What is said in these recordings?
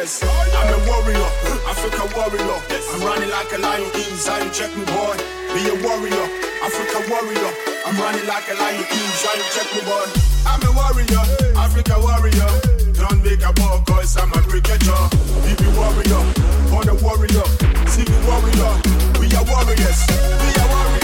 warriors. I'm a warrior, Africa warrior. I'm running like a lion in Zion, check me boy. Be a warrior, Africa warrior. I'm running like a lion in Zion, check me boy. I'm a warrior, Africa warrior. Don't make a ball, cause I'm a brigadier. BB warrior, born a warrior. Ziggy warrior, we are warriors. We are warriors,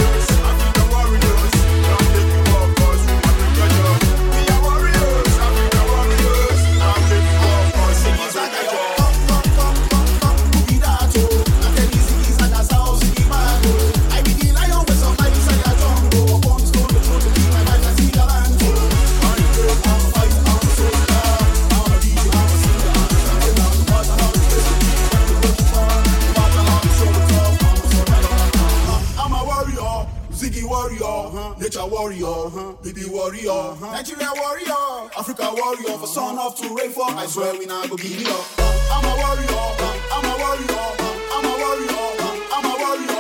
baby warrior, uh-huh. Nigeria warrior, Africa warrior, for son of to rain for, I swear we not go give it up. Uh, I'm a warrior, uh, I'm a warrior, uh, I'm a warrior, I'm a warrior,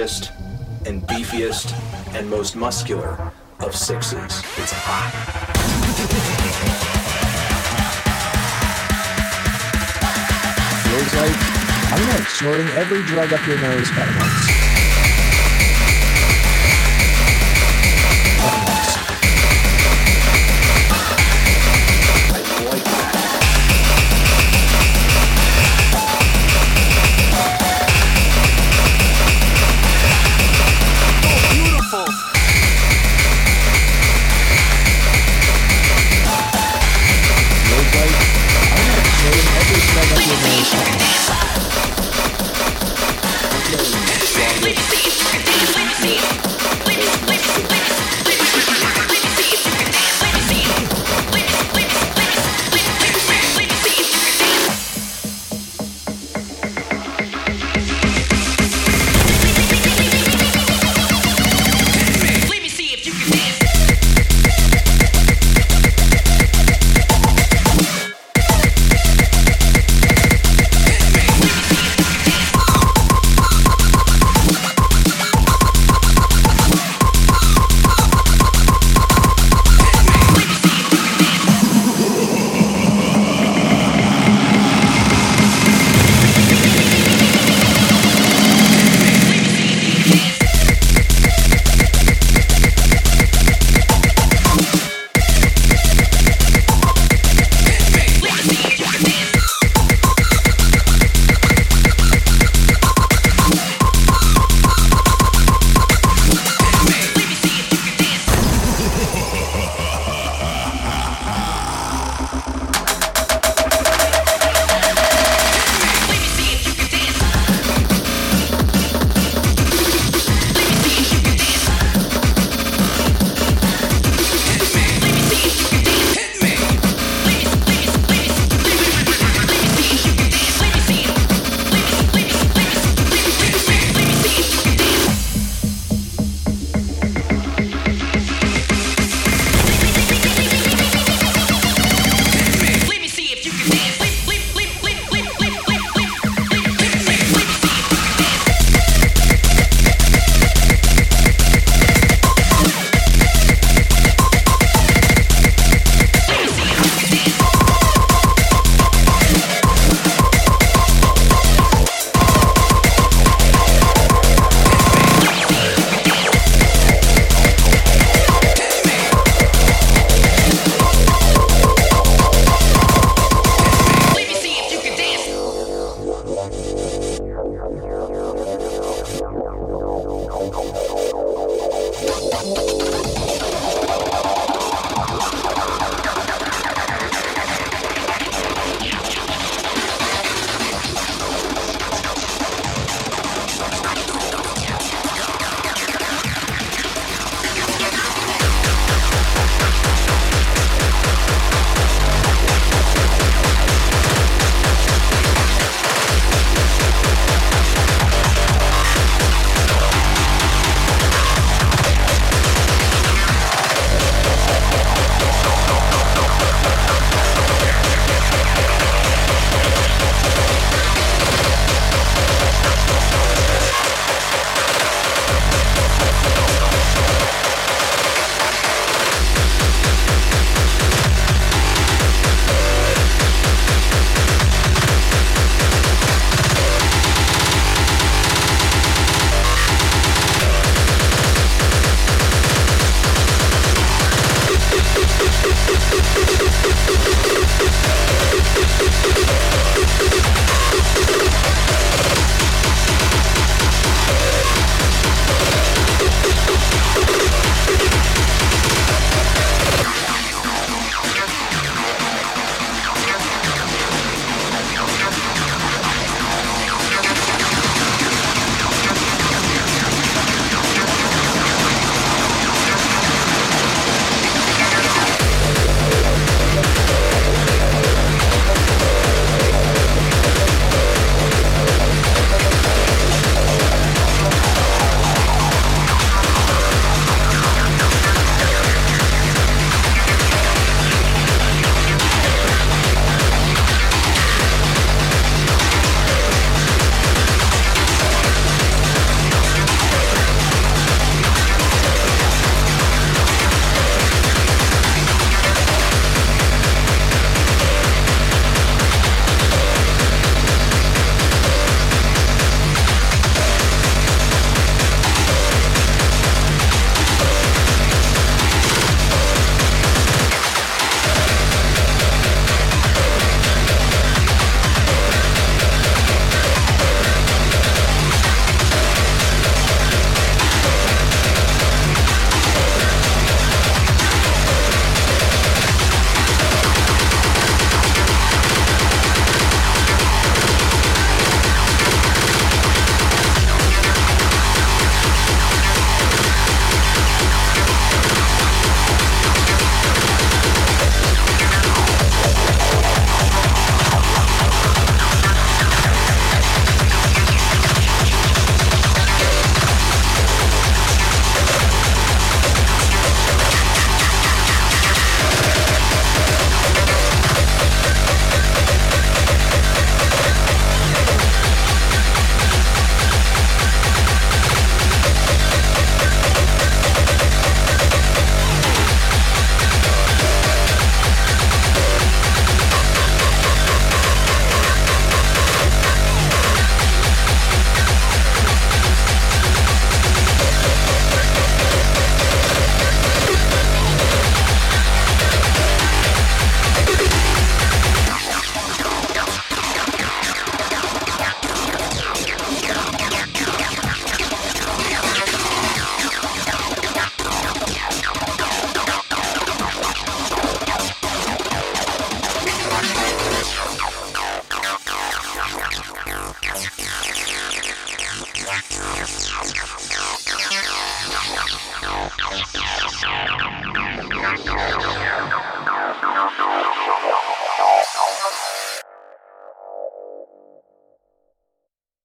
biggest and beefiest and most muscular of sixes. It's hot. Feels like, I'm not snorting every drug up your nose at once.